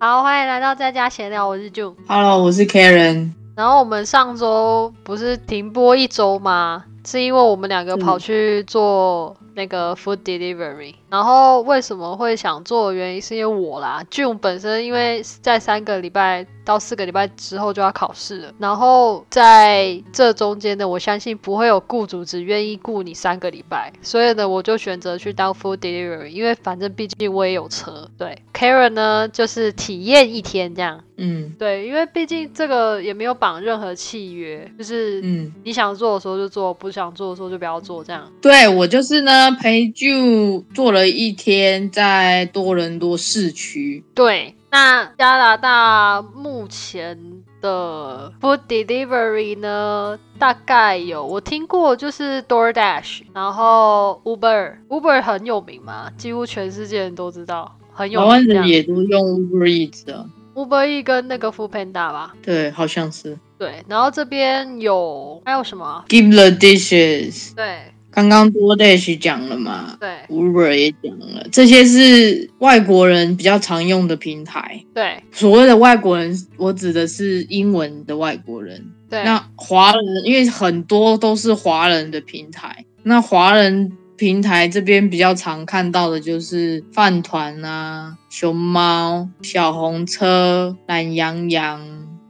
好，欢迎来到在家闲聊，我是 June。Hello，我是 Karen。然后我们上周不是停播一周吗？是因为我们两个跑去做那个 food delivery。然后为什么会想做的原因，是因为我啦，June 本身因为在三个礼拜到四个礼拜之后就要考试了，然后在这中间呢，我相信不会有雇主只愿意雇你三个礼拜，所以呢，我就选择去当 food delivery，因为反正毕竟我也有车。对，Karen 呢就是体验一天这样。嗯对，因为毕竟这个也没有绑任何契约，就是嗯，你想做的时候就做，不想做的时候就不要做，这样。对我就是呢，陪 Ju 做了一天在多伦多市区。对，那加拿大目前的 food delivery 呢，大概有我听过，就是 DoorDash，然后 Uber，Uber 很有名嘛，几乎全世界人都知道，很有台湾。人也都用 Uber Eats 的，Uber E 跟那个 Food Panda 吧，对，好像是。对，然后这边有还有什么啊？Give the dishes，对刚刚多 Dash 讲了嘛对，Uber 也讲了，这些是外国人比较常用的平台。对。所谓的外国人，我指的是英文的外国人。对，那华人，因为很多都是华人的平台，那华人平台这边比较常看到的就是饭团啊、熊猫、小红车、懒羊羊、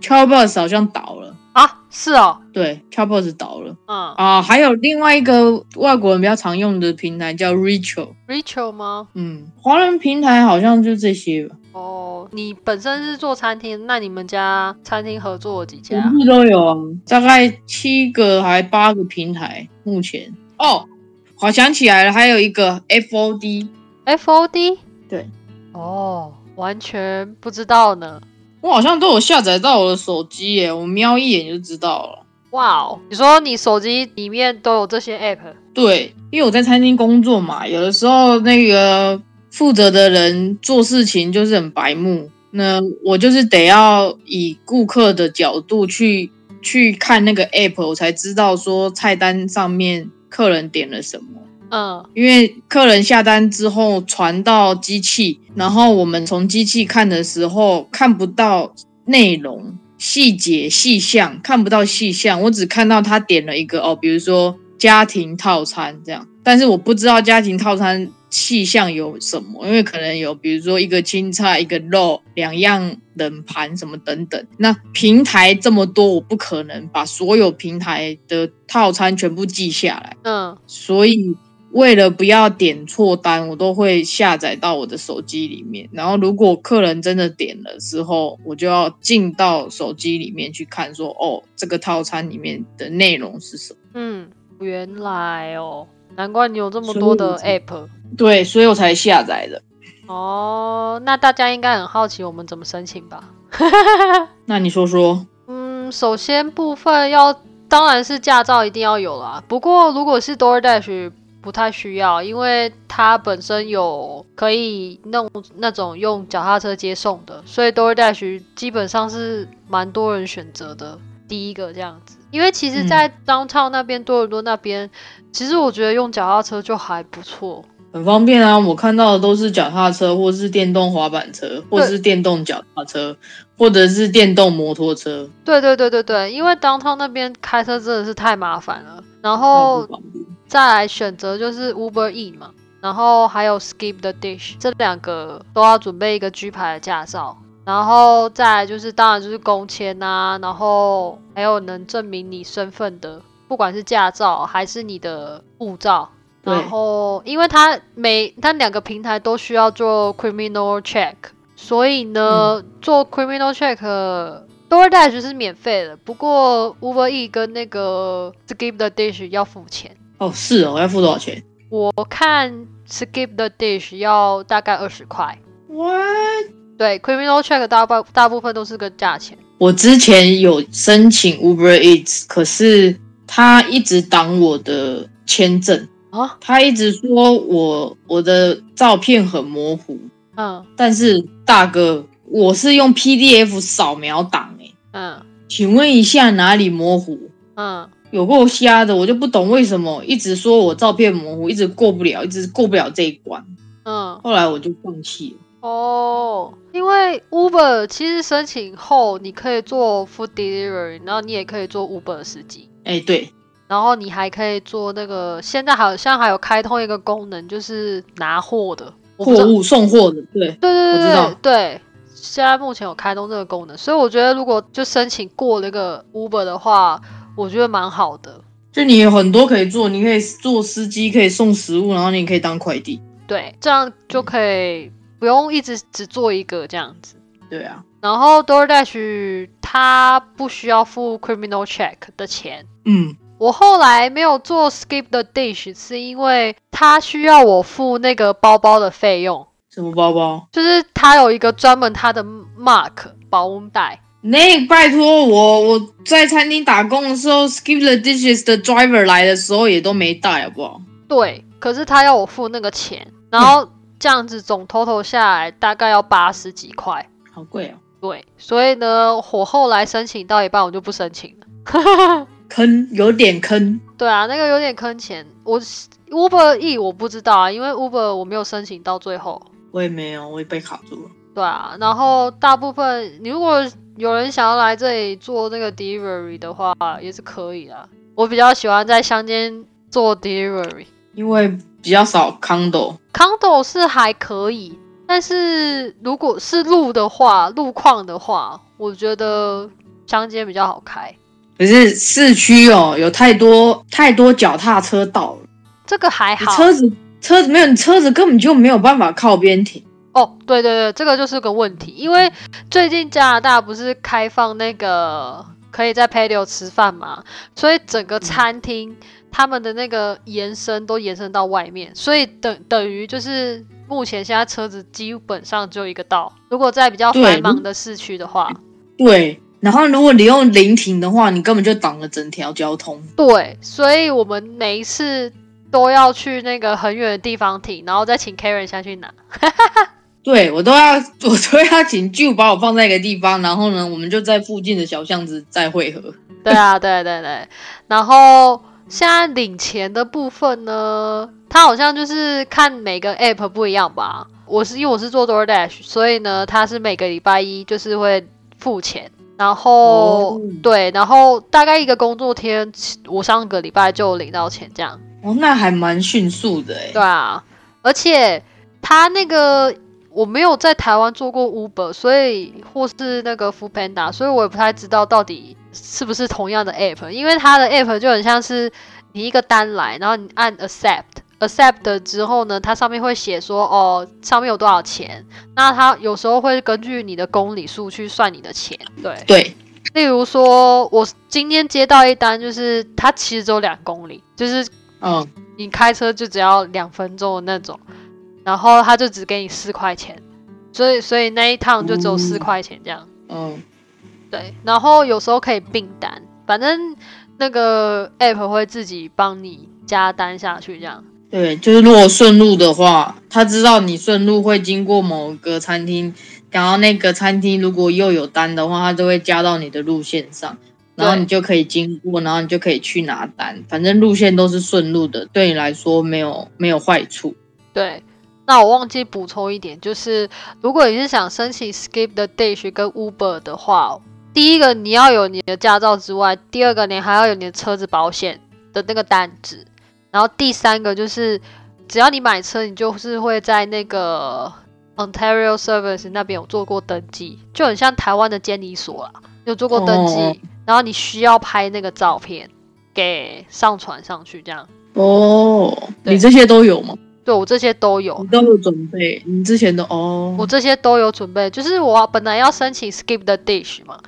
c h o p b u s 好像倒了，啊，是哦，对 c h o p b u s 倒了嗯啊。还有另外一个外国人比较常用的平台叫 Rachel，，Rachel 吗？嗯，华人平台好像就这些吧，哦，你本身是做餐厅，那你们家餐厅合作了几家？全部都有啊，大概七个还八个平台目前哦。我想起来了，还有一个 FOD，FOD？对，哦，完全不知道呢。我好像都有下载到我的手机耶，我瞄一眼就知道了。哇哦，你说你手机里面都有这些 app？对，因为我在餐厅工作嘛，有的时候那个负责的人做事情就是很白目，那我就是得要以顾客的角度去去看那个 app，我才知道说菜单上面客人点了什么。嗯因为客人下单之后传到机器，然后我们从机器看的时候看不到内容、细节、细项，看不到细项，我只看到他点了一个哦，比如说家庭套餐这样，但是我不知道家庭套餐细项有什么，因为可能有比如说一个青菜、一个肉、两样冷盘什么等等。那平台这么多，我不可能把所有平台的套餐全部记下来。嗯，所以为了不要点错单，我都会下载到我的手机里面。然后如果客人真的点了之后，我就要进到手机里面去看说，哦，这个套餐里面的内容是什么？嗯，原来哦，难怪你有这么多的 app。对，所以我才下载的。哦，那大家应该很好奇我们怎么申请吧？那你说说，嗯，首先部分要当然是驾照一定要有啦。不过如果是 DoorDash 不太需要，因为它本身有可以弄那种用脚踏车接送的，所以 DoorDash 基本上是蛮多人选择的第一个这样子。因为其实，在 downtown 那边、多伦多那边，其实我觉得用脚踏车就还不错。很方便啊！我看到的都是脚踏车，或是电动滑板车，或是电动脚踏车，或者是电动摩托车，对对对对对，因为 downtown 那边开车真的是太麻烦了。然后。再来选择就是 Uber E 嘛，然后还有 Skip the Dish，这两个都要准备一个 G 牌的驾照，然后再来就是当然就是工签啊，然后还有能证明你身份的，不管是驾照还是你的护照。对然后，因为它每它两个平台都需要做 criminal check，所以呢，做 criminal check DoorDash 是免费的，不过 Uber E 跟那个 Skip the Dish 要付钱。哦，是哦，要付多少钱我看 Skip the Dish 要大概二十块，？What？对，Criminal Check 大部大部分都是个价钱。我之前有申请 Uber Eats，可是他一直挡我的签证，啊，他一直说我我的照片很模糊，嗯但是大哥，我是用 PDF 扫描档诶，嗯请问一下哪里模糊？嗯，有够瞎的，我就不懂为什么一直说我照片模糊，一直过不了，一直过不了这一关。嗯，后来我就放弃了。哦，因为 Uber 其实申请后，你可以做 food delivery，然后你也可以做 Uber 的司机，哎，对，然后你还可以做那个，现在好像还有开通一个功能，就是拿货的货物送货的，对，对对对对对，现在目前有开通这个功能，所以我觉得如果就申请过那个 Uber 的话，我觉得蛮好的。就你有很多可以做，你可以做司机，可以送食物，然后你可以当快递。对，这样就可以不用一直只做一个这样子。对啊，然后 DoorDash 它不需要付 criminal check 的钱。嗯，我后来没有做 skip the dish，是因为它需要我付那个包包的费用，什么包包？就是它有一个专门它的 mark 保温袋。那拜托我，我在餐厅打工的时候，skip the dishes 的 driver 来的时候也都没带，好不好？对，可是他要我付那个钱，然后这样子总 total 下来大概要八十几块。好贵哦，对，所以呢，我后来申请到一半我就不申请了。坑有点坑。对啊，那个有点坑钱。我 Uber E 我不知道啊，因为 Uber 我没有申请到最后。我也没有，我也被卡住了。对啊，然后大部分你如果有人想要来这里做那个 delivery 的话，也是可以啦。我比较喜欢在乡间做 delivery。因为比较少 condo，condo 是还可以，但是如果是路的话，路况的话，我觉得乡间比较好开。可是市区哦，有太多太多脚踏车道了，这个还好车子车子没有，你车子根本就没有办法靠边停。哦，对对对，这个就是个问题，因为最近加拿大不是开放那个可以在 patio 吃饭嘛，所以整个餐厅、他们的那个延伸都延伸到外面，所以等等于就是目前现在车子基本上只有一个道，如果在比较繁忙的市区的话，对，然后如果你用临停的话，你根本就挡了整条交通。对，所以我们每一次都要去那个很远的地方停，然后再请 Karen 下去拿。对我都要，我都要请舅把我放在一个地方，然后呢，我们就在附近的小巷子再汇合。对啊，对对对。然后现在领钱的部分呢，它好像就是看每个 app 不一样吧。我是因为我是做 DoorDash，所以呢，它是每个礼拜一就是会付钱。然后、哦对，然后大概一个工作天，我上个礼拜就领到钱这样。哦，那还蛮迅速的哎。对啊，而且他那个我没有在台湾做过 Uber，所以或是那个 Food Panda，所以我也不太知道到底是不是同样的 app，因为它的 app 就很像是你一个单来，然后你按 accept。accept 之后呢，它上面会写说哦，上面有多少钱。那它有时候会根据你的公里数去算你的钱。对，对，例如说，我今天接到一单，就是它其实只有两公里，就是嗯，你开车就只要两分钟的那种，然后他就只给你四块钱，所以所以那一趟就只有四嗯块钱这样。嗯，对，然后有时候可以并单，反正那个 app 会自己帮你加单下去这样。对，就是如果顺路的话，他知道你顺路会经过某个餐厅，然后那个餐厅如果又有单的话，他就会加到你的路线上，然后你就可以经过，然后你就可以去拿单，反正路线都是顺路的，对你来说没有没有坏处。对，那我忘记补充一点，就是如果你是想申请 Skip the Dish 跟 Uber 的话，第一个你要有你的驾照之外，第二个你还要有你的车子保险的那个单子，然后第三个就是只要你买车，你就是会在那个 Ontario Service 那边有做过登记，就很像台湾的监理所啦，有做过登记，哦然后你需要拍那个照片给上传上去，这样。哦，对你这些都有吗？对我这些都有你，都有准备？你之前的哦，我这些都有准备，就是我本来要申请 skip the dish 嘛，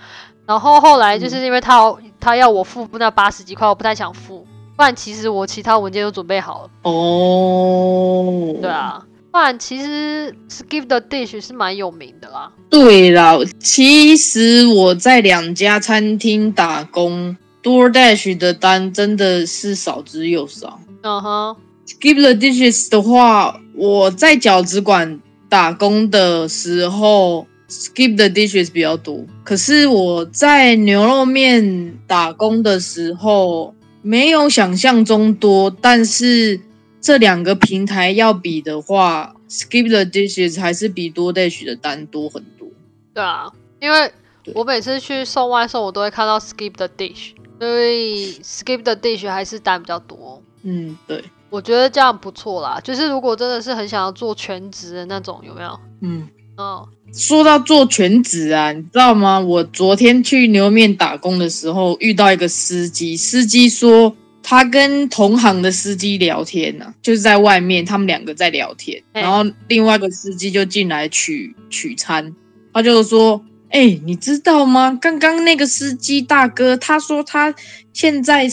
然后后来就是因为他要、他要我付那八十几块，我不太想付，不然其实我其他文件都准备好了。哦，对，啊，不然其实 skip the dish 是蛮有名的啦。对啦，其实我在两家餐厅打工，DoorDash 的单真的是少之又少。嗯哼，Skip the dishes 的话，我在饺子馆打工的时候，skip the dishes 比较多。可是我在牛肉面打工的时候，没有想象中多，但是这两个平台要比的话，Skip the Dishes 还是比 DoorDash 的单多很多。对啊，因为我每次去送外送，我都会看到 skip the dish，所以 skip the dish 还是单比较多。嗯，对，我觉得这样不错啦，就是如果真的是很想要做全职的那种，有没有？嗯。嗯，说到做全职啊，你知道吗？我昨天去牛肉面打工的时候，遇到一个司机，司机说他跟同行的司机聊天呢、就是在外面，他们两个在聊天，哎然后另外一个司机就进来取取餐，他就说：“哎、你知道吗？刚刚那个司机大哥，他说他现在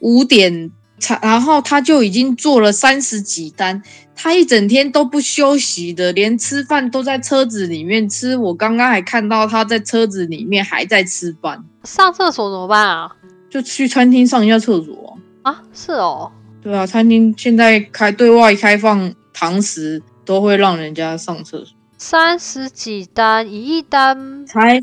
五点才，然后他就已经做了三十几单。”他一整天都不休息的，连吃饭都在车子里面吃。我刚刚还看到他在车子里面还在吃饭，上厕所怎么办啊？就去餐厅上一下厕所啊。啊，是哦，对啊，餐厅现在开对外开放堂食，都会让人家上厕所。三十几单，一亿单，才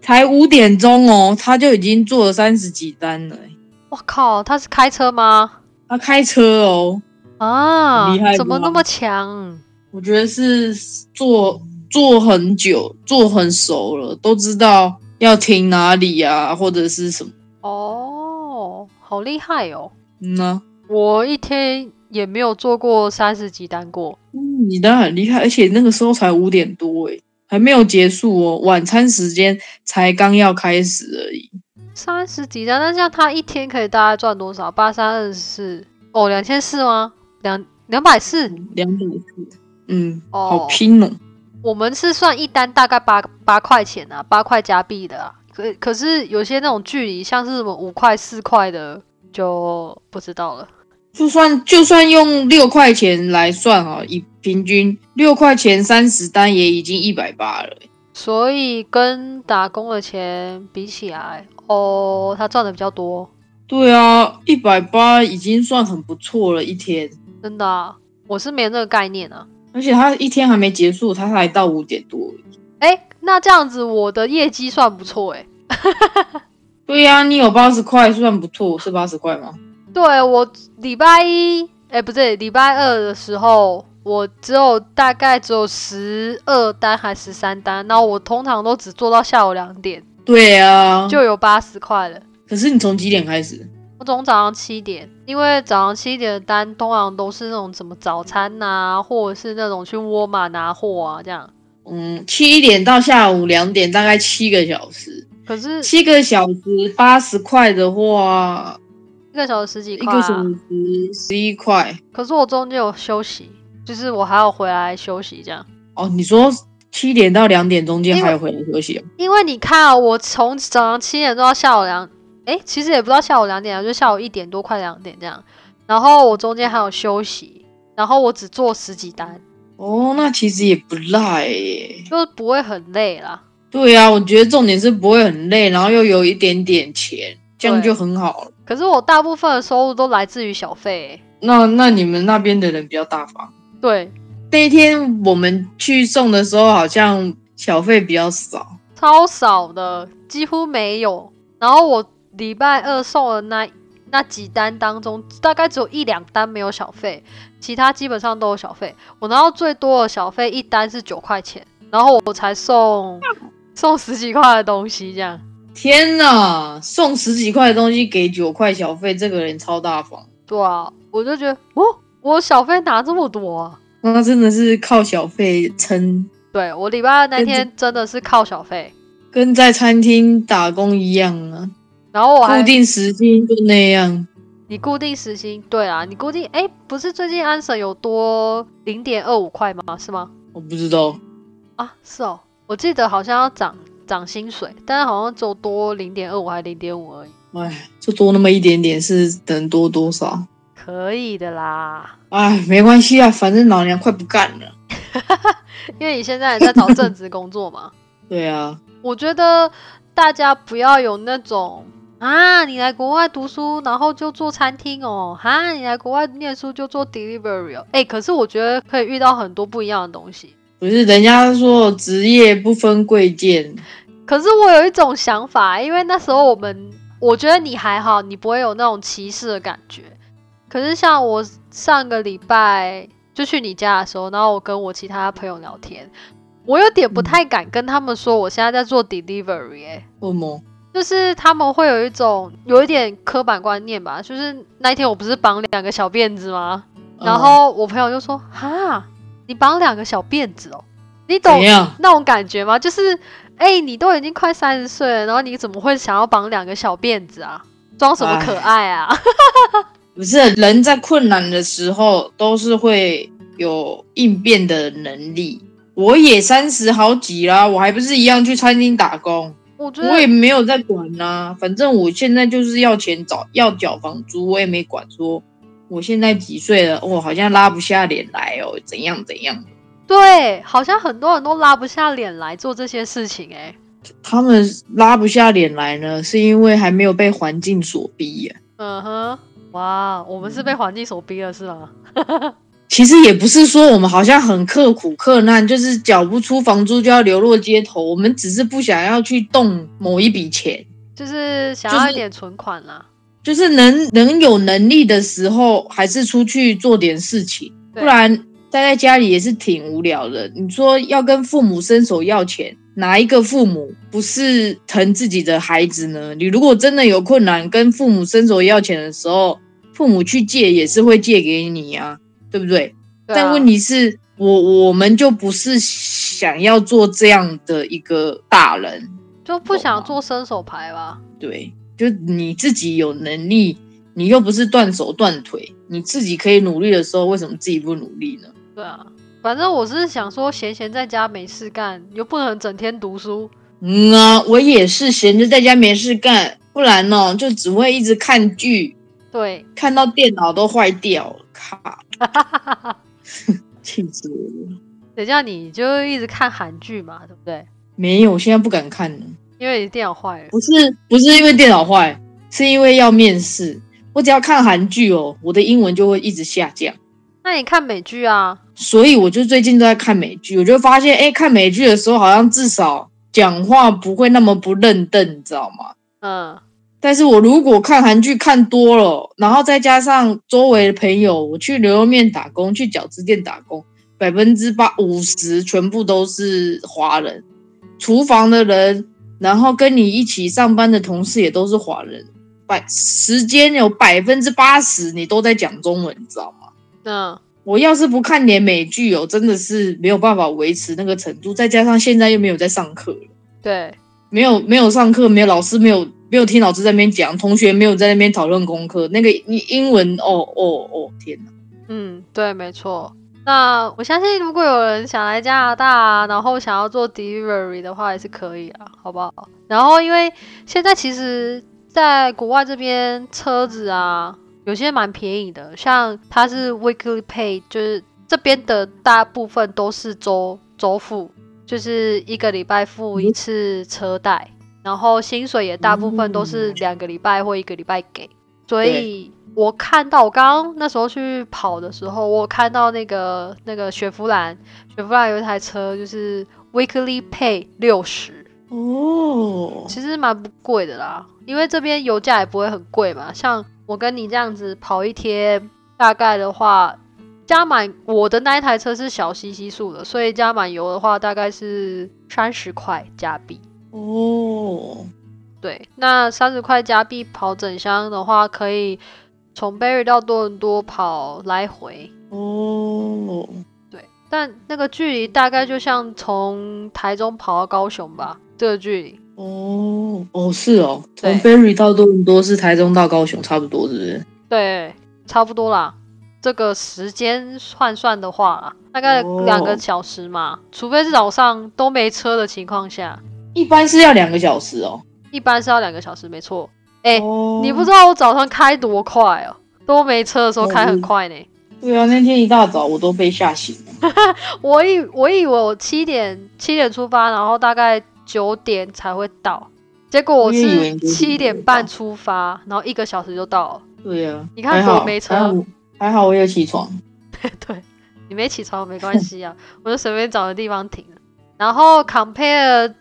才五点钟哦，他就已经做了三十几单了欸。我靠，他是开车吗？他开车哦，啊厉害，怎么那么强？我觉得是做做很久，做很熟了，都知道要停哪里啊，或者是什么。哦，好厉害哦！嗯呐、我一天也没有做过三十几单过。嗯，你当然很厉害，而且那个时候才五点多诶，还没有结束哦，晚餐时间才刚要开始而已。三十几单，那这样他一天可以大概赚多少？八三二十四，哦，两千四吗？两两百四。两百四，嗯，哦好拼哦。我们是算一单大概八八块钱啊，八块加币的啊。可可是有些那种距离，像是什么五块、四块的，就不知道了。就算就算用六块钱来算啊，以平均六块钱三十单也已经一百八了欸。所以跟打工的钱比起来，哦，他赚的比较多，对啊，一百八已经算很不错了，一天。真的啊、我是没有那个概念啊。而且他一天还没结束，他才到五点多。哎，那这样子我的业绩算不错哎。对呀、你有八十块算不错，是八十块吗？对我礼拜一，哎，不对，礼拜二的时候，我只有大概只有十二单还十三单，然后我通常都只做到下午两点，对啊，就有八十块了。可是你从几点开始？我从早上七点，因为早上七点的单通常都是那种什么早餐呐、或者是那种去沃尔玛拿货啊这样。嗯，七点到下午两点，大概七个小时。可是七个小时八十块的话，一个小时十几块一、个小啊，时十一块。可是我中间有休息，就是我还要回来休息这样。哦，你说七点到两点中间还有回来休息哦？因为你看啊，我从早上七点钟到下午两，诶，其实也不到下午两点啊，就下午一点多快两点这样。然后我中间还有休息，然后我只做十几单，哦，那其实也不赖耶。就是不会很累啦。对啊，我觉得重点是不会很累，然后又有一点点钱，这样就很好了。可是我大部分的收入都来自于小费、欸，那那你们那边的人比较大方。对，那一天我们去送的时候，好像小费比较少。超少的，几乎没有。然后我礼拜二送的那那几单当中，大概只有一两单没有小费，其他基本上都有小费。我拿到最多的小费一单是九块钱，然后我才送送十几块的东西，这样天呐，送十几块的东西给九块小费，这个人超大方。对啊，我就觉得哦，我小费拿这么多啊。那真的是靠小费撑，对我礼拜二那天真的是靠小费，跟在餐厅打工一样啊，然后我还固定时薪就那样。你固定时薪，对啊，你固定哎，不是最近安省有多零点二五块吗？是吗？我不知道，啊，是哦，我记得好像要涨涨薪水，但是好像只有多零点二五还零点五而已，哎，就多那么一点点，是能多多少？可以的啦。哎，没关系啊，反正老娘快不干了。因为你现在也在找正职工作嘛，对啊，我觉得大家不要有那种啊，你来国外读书，然后就做餐厅哦，哈，你来国外念书就做 delivery 哦，哎，可是我觉得可以遇到很多不一样的东西。不是人家说职业不分贵贱，可是我有一种想法，因为那时候我们，我觉得你还好，你不会有那种歧视的感觉。可是像我上个礼拜就去你家的时候，然后我跟我其他朋友聊天，我有点不太敢跟他们说我现在在做 delivery，哎、为什么？就是他们会有一种有一点刻板观念吧，就是那一天我不是绑两个小辫子吗？然后我朋友就说：“哈，你绑两个小辫子哦，你懂？那种感觉吗？就是，哎、你都已经快三十岁了，然后你怎么会想要绑两个小辫子啊？装什么可爱啊？不是人在困难的时候都是会有应变的能力。我也三十好几啦，我还不是一样去餐厅打工，我觉我也，没有在管呐、反正我现在就是要钱找要缴房租，我也没管说我现在几岁了，我好像拉不下脸来哦，怎样怎样。对，好像很多人都拉不下脸来做这些事情、哎，他们拉不下脸来呢，是因为还没有被环境所逼呀、嗯哼，哇，我们是被环境所逼了是吗？其实也不是说我们好像很刻苦克难，就是缴不出房租就要流落街头。我们只是不想要去动某一笔钱，就是想要一点存款啦。就是能能有能力的时候，还是出去做点事情，不然待在家里也是挺无聊的。你说要跟父母伸手要钱，哪一个父母不是疼自己的孩子呢？你如果真的有困难，跟父母伸手要钱的时候，父母去借也是会借给你啊，对不对？对啊但问题是我我们就不是想要做这样的一个大人，就不想做伸手牌吧？对，就你自己有能力，你又不是断手断腿，你自己可以努力的时候，为什么自己不努力呢？对啊，反正我是想说，闲闲在家没事干，又不能整天读书。嗯啊，我也是闲着在家没事干，不然呢就只会一直看剧，对，看到电脑都坏掉了，靠，气死我了！等一下你就一直看韩剧嘛，对不对？没有，我现在不敢看了。因为你电脑坏了。不是不是因为电脑坏，是因为要面试。我只要看韩剧哦，我的英文就会一直下降。那你看美剧啊？所以我就最近都在看美剧，我就发现，哎，看美剧的时候好像至少讲话不会那么不认真，你知道吗？嗯，但是我如果看韩剧看多了，然后再加上周围的朋友，我去牛肉面打工，去饺子店打工，百分之八五十全部都是华人，厨房的人，然后跟你一起上班的同事也都是华人，百时间有百分之八十你都在讲中文，你知道吗？嗯，我要是不看点美剧哦，真的是没有办法维持那个程度，再加上现在又没有在上课了。对，没有没有上课，没有老师，没有没有听老师在那边讲，同学没有在那边讨论功课，那个英英文哦哦哦，天哪！嗯，对，没错。那我相信，如果有人想来加拿大啊，然后想要做 delivery 的话，也是可以啊，好不好？然后，因为现在其实在国外这边车子啊，有些蛮便宜的，像它是 weekly pay，就是这边的大部分都是周周付，就是一个礼拜付一次车贷，然后薪水也大部分都是两个礼拜或一个礼拜给，所以我看到我刚刚那时候去跑的时候，我看到那个那个雪佛兰，雪佛兰有一台车就是 weekly pay 六十，哦，其实蛮不贵的啦，因为这边油价也不会很贵嘛。像我跟你这样子跑一天，大概的话加满我的那一台车是小西西数的，所以加满油的话大概是三十块加币。哦，对，那三十块加币跑整箱的话，可以从 Berry 到多伦多跑来回。哦，对，但那个距离大概就像从台中跑到高雄吧，这个距离。哦，哦，是哦，从对 Berry 到多伦多是台中到高雄差不多，是不是？对，差不多啦。这个时间换算的话啦，大概哦两个小时嘛，除非是早上都没车的情况下，一般是要两个小时哦。一般是要两个小时，没错。哎、哦你不知道我早上开多快哦，都没车的时候开很快呢。对啊，那天一大早我都被吓醒了。我以我以为我七点七点出发，然后大概九点才会到，结果我是七点半出发，然后一个小时就到了。对啊，你看还好我没车还好还好我有起床。对你没起床没关系啊，我就随便找个地方停了。然后 compare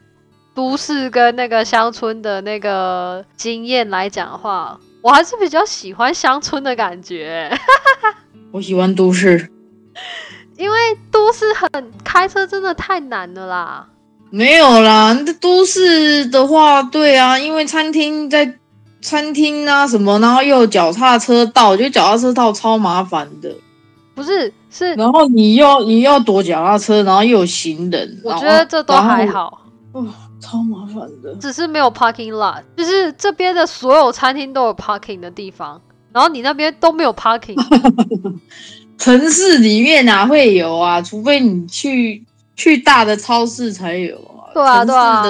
都市跟那个乡村的那个经验来讲的话，我还是比较喜欢乡村的感觉，我喜欢都市。因为都市很开车真的太难了啦。没有啦，那都市的话，对啊，因为餐厅在餐厅啊什么，然后又有脚踏车道，我觉得脚踏车道超麻烦的。不是，是然后你又你又要躲脚踏车，然后又有行人，我觉得这都还好，哇，超麻烦的。只是没有 parking lot，就是这边的所有餐厅都有 parking 的地方，然后你那边都没有 parking。城市里面哪会有啊？除非你去去大的超市才有啊。对啊，对啊。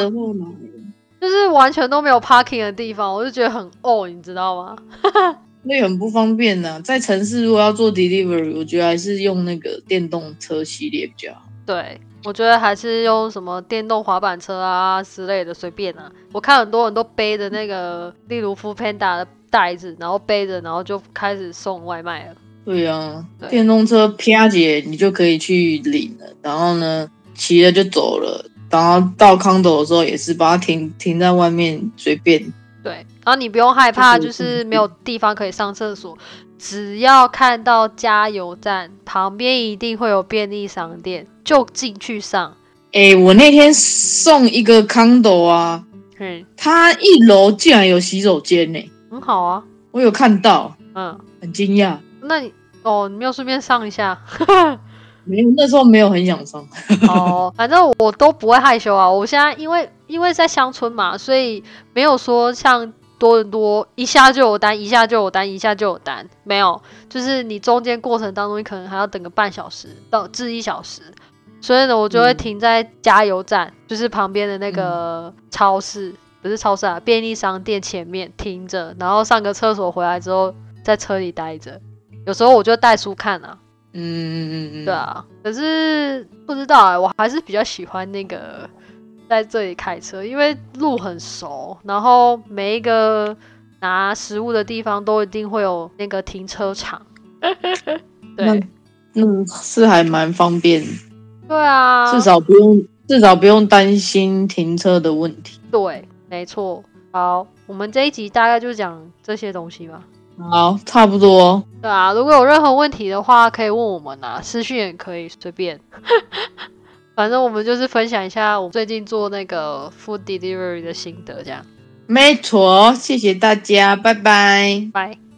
就是完全都没有 parking 的地方，我就觉得很哦，你知道吗？那很不方便呐。在城市如果要做 delivery，我觉得还是用那个电动车系列比较好。对，我觉得还是用什么电动滑板车啊之类的，随便啊。我看很多人都背着那个，例如 Food Panda 的袋子，然后背着，然后就开始送外卖了。对呀，电动车啪姐你就可以去领了，然后呢骑了就走了，然后到康斗的时候也是把它停停在外面随便。对，然后你不用害怕，就是没有地方可以上厕所，只要看到加油站旁边一定会有便利商店，就进去上。哎，我那天送一个康斗啊，嗯，他一楼竟然有洗手间呢，很好啊，我有看到，嗯，很惊讶。那你哦，你没有顺便上一下？没有，那时候没有很想上。哦，反正我都不会害羞啊。我现在因为因为在乡村嘛，所以没有说像多伦多一下就有单，一下就有单，一下就有单。没有，就是你中间过程当中，你可能还要等个半小时到至一小时。所以呢，我就会停在加油站，就是旁边的那个超市，不是超市啊，便利商店前面停着，然后上个厕所回来之后，在车里待着。有时候我就带书看啊，嗯嗯嗯嗯，对啊，可是不知道哎，我还是比较喜欢那个在这里开车，因为路很熟，然后每一个拿食物的地方都一定会有那个停车场，对，嗯，是还蛮方便，对啊，至少不用至少不用担心停车的问题，对，没错，好，我们这一集大概就讲这些东西吧。好，差不多。对啊，如果有任何问题的话，可以问我们啊，私讯也可以，随便。反正我们就是分享一下我最近做那个 food delivery 的心得，这样。没错，谢谢大家，拜拜，拜。